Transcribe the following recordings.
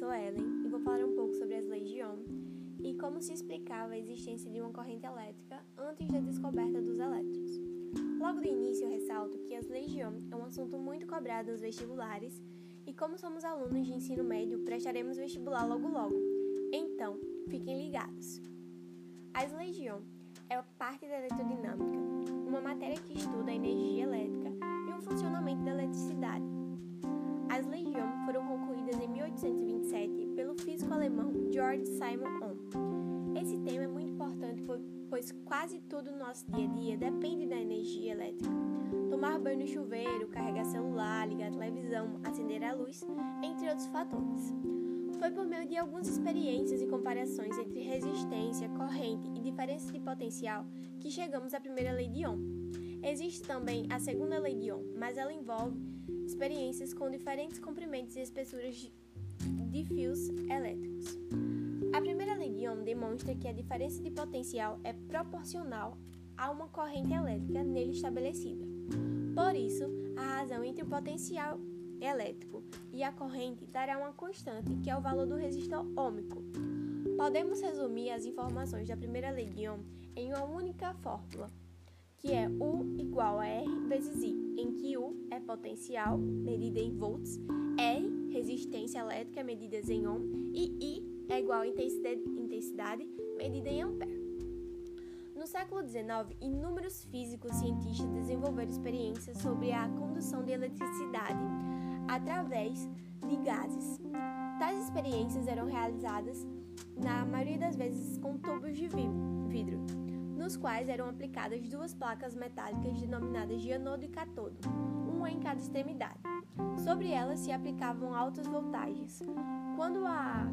sou Ellen e vou falar um pouco sobre as leis de Ohm e como se explicava a existência de uma corrente elétrica antes da descoberta dos elétrons. Logo de início, eu ressalto que as leis de Ohm é um assunto muito cobrado nos vestibulares e como somos alunos de ensino médio, prestaremos vestibular logo logo. Então, fiquem ligados. As leis de Ohm é parte da eletrodinâmica, uma matéria que estuda a energia elétrica e o funcionamento da eletricidade. As leis de Ohm foram concluídas em 1827 pelo físico alemão George Simon Ohm. Esse tema é muito importante pois quase tudo no nosso dia a dia depende da energia elétrica. Tomar banho no chuveiro, carregar celular, ligar a televisão, acender a luz, entre outros fatores. Foi por meio de algumas experiências e comparações entre resistência, corrente e diferença de potencial que chegamos à primeira lei de Ohm. Existe também a segunda lei de Ohm, mas ela envolve experiências com diferentes comprimentos e espessuras de fios elétricos. A primeira lei de Ohm demonstra que a diferença de potencial é proporcional a uma corrente elétrica nele estabelecida. Por isso, a razão entre o potencial elétrico e a corrente dará uma constante, que é o valor do resistor ômico. Podemos resumir as informações da primeira lei de Ohm em uma única fórmula, que é U igual a R vezes I, em que U é potencial, medida em volts, R, resistência elétrica, medida em ohm, e I igual intensidade medida em ampere. No século XIX, inúmeros físicos e cientistas desenvolveram experiências sobre a condução de eletricidade através de gases. Tais experiências eram realizadas, na maioria das vezes, com tubos de vidro, nos quais eram aplicadas duas placas metálicas denominadas de anodo e catodo, uma em cada extremidade. Sobre elas se aplicavam altas voltagens. Quando a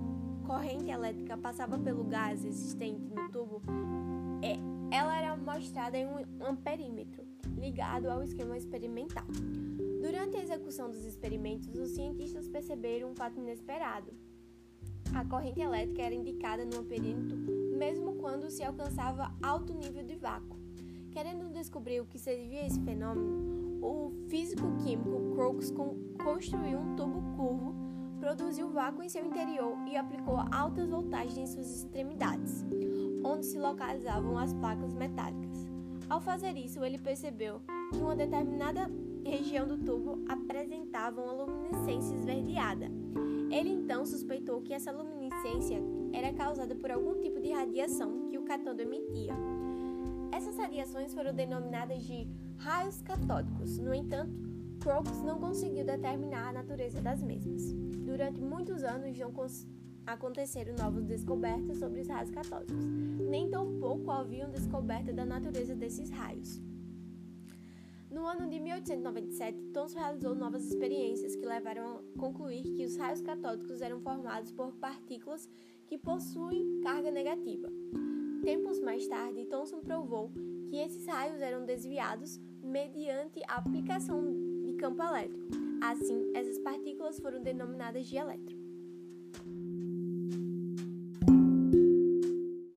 corrente elétrica passava pelo gás existente no tubo, é, ela era mostrada em um amperímetro, ligado ao esquema experimental. Durante a execução dos experimentos, os cientistas perceberam um fato inesperado. A corrente elétrica era indicada no perímetro mesmo quando se alcançava alto nível de vácuo. Querendo descobrir o que seria esse fenômeno, o físico-químico Crookes construiu um tubo curvo, produziu vácuo em seu interior e aplicou altas voltagens em suas extremidades, onde se localizavam as placas metálicas. Ao fazer isso, ele percebeu que uma determinada região do tubo apresentava uma luminescência esverdeada. Ele então suspeitou que essa luminescência era causada por algum tipo de radiação que o cátodo emitia. Essas radiações foram denominadas de raios catódicos. No entanto, Crookes não conseguiu determinar a natureza das mesmas. Durante muitos anos não aconteceram novas descobertas sobre os raios catódicos, nem tampouco haviam descoberta da natureza desses raios. No ano de 1897, Thomson realizou novas experiências que levaram a concluir que os raios catódicos eram formados por partículas que possuem carga negativa. Tempos mais tarde, Thomson provou que esses raios eram desviados mediante a aplicação campo elétrico. Assim, essas partículas foram denominadas de elétrons.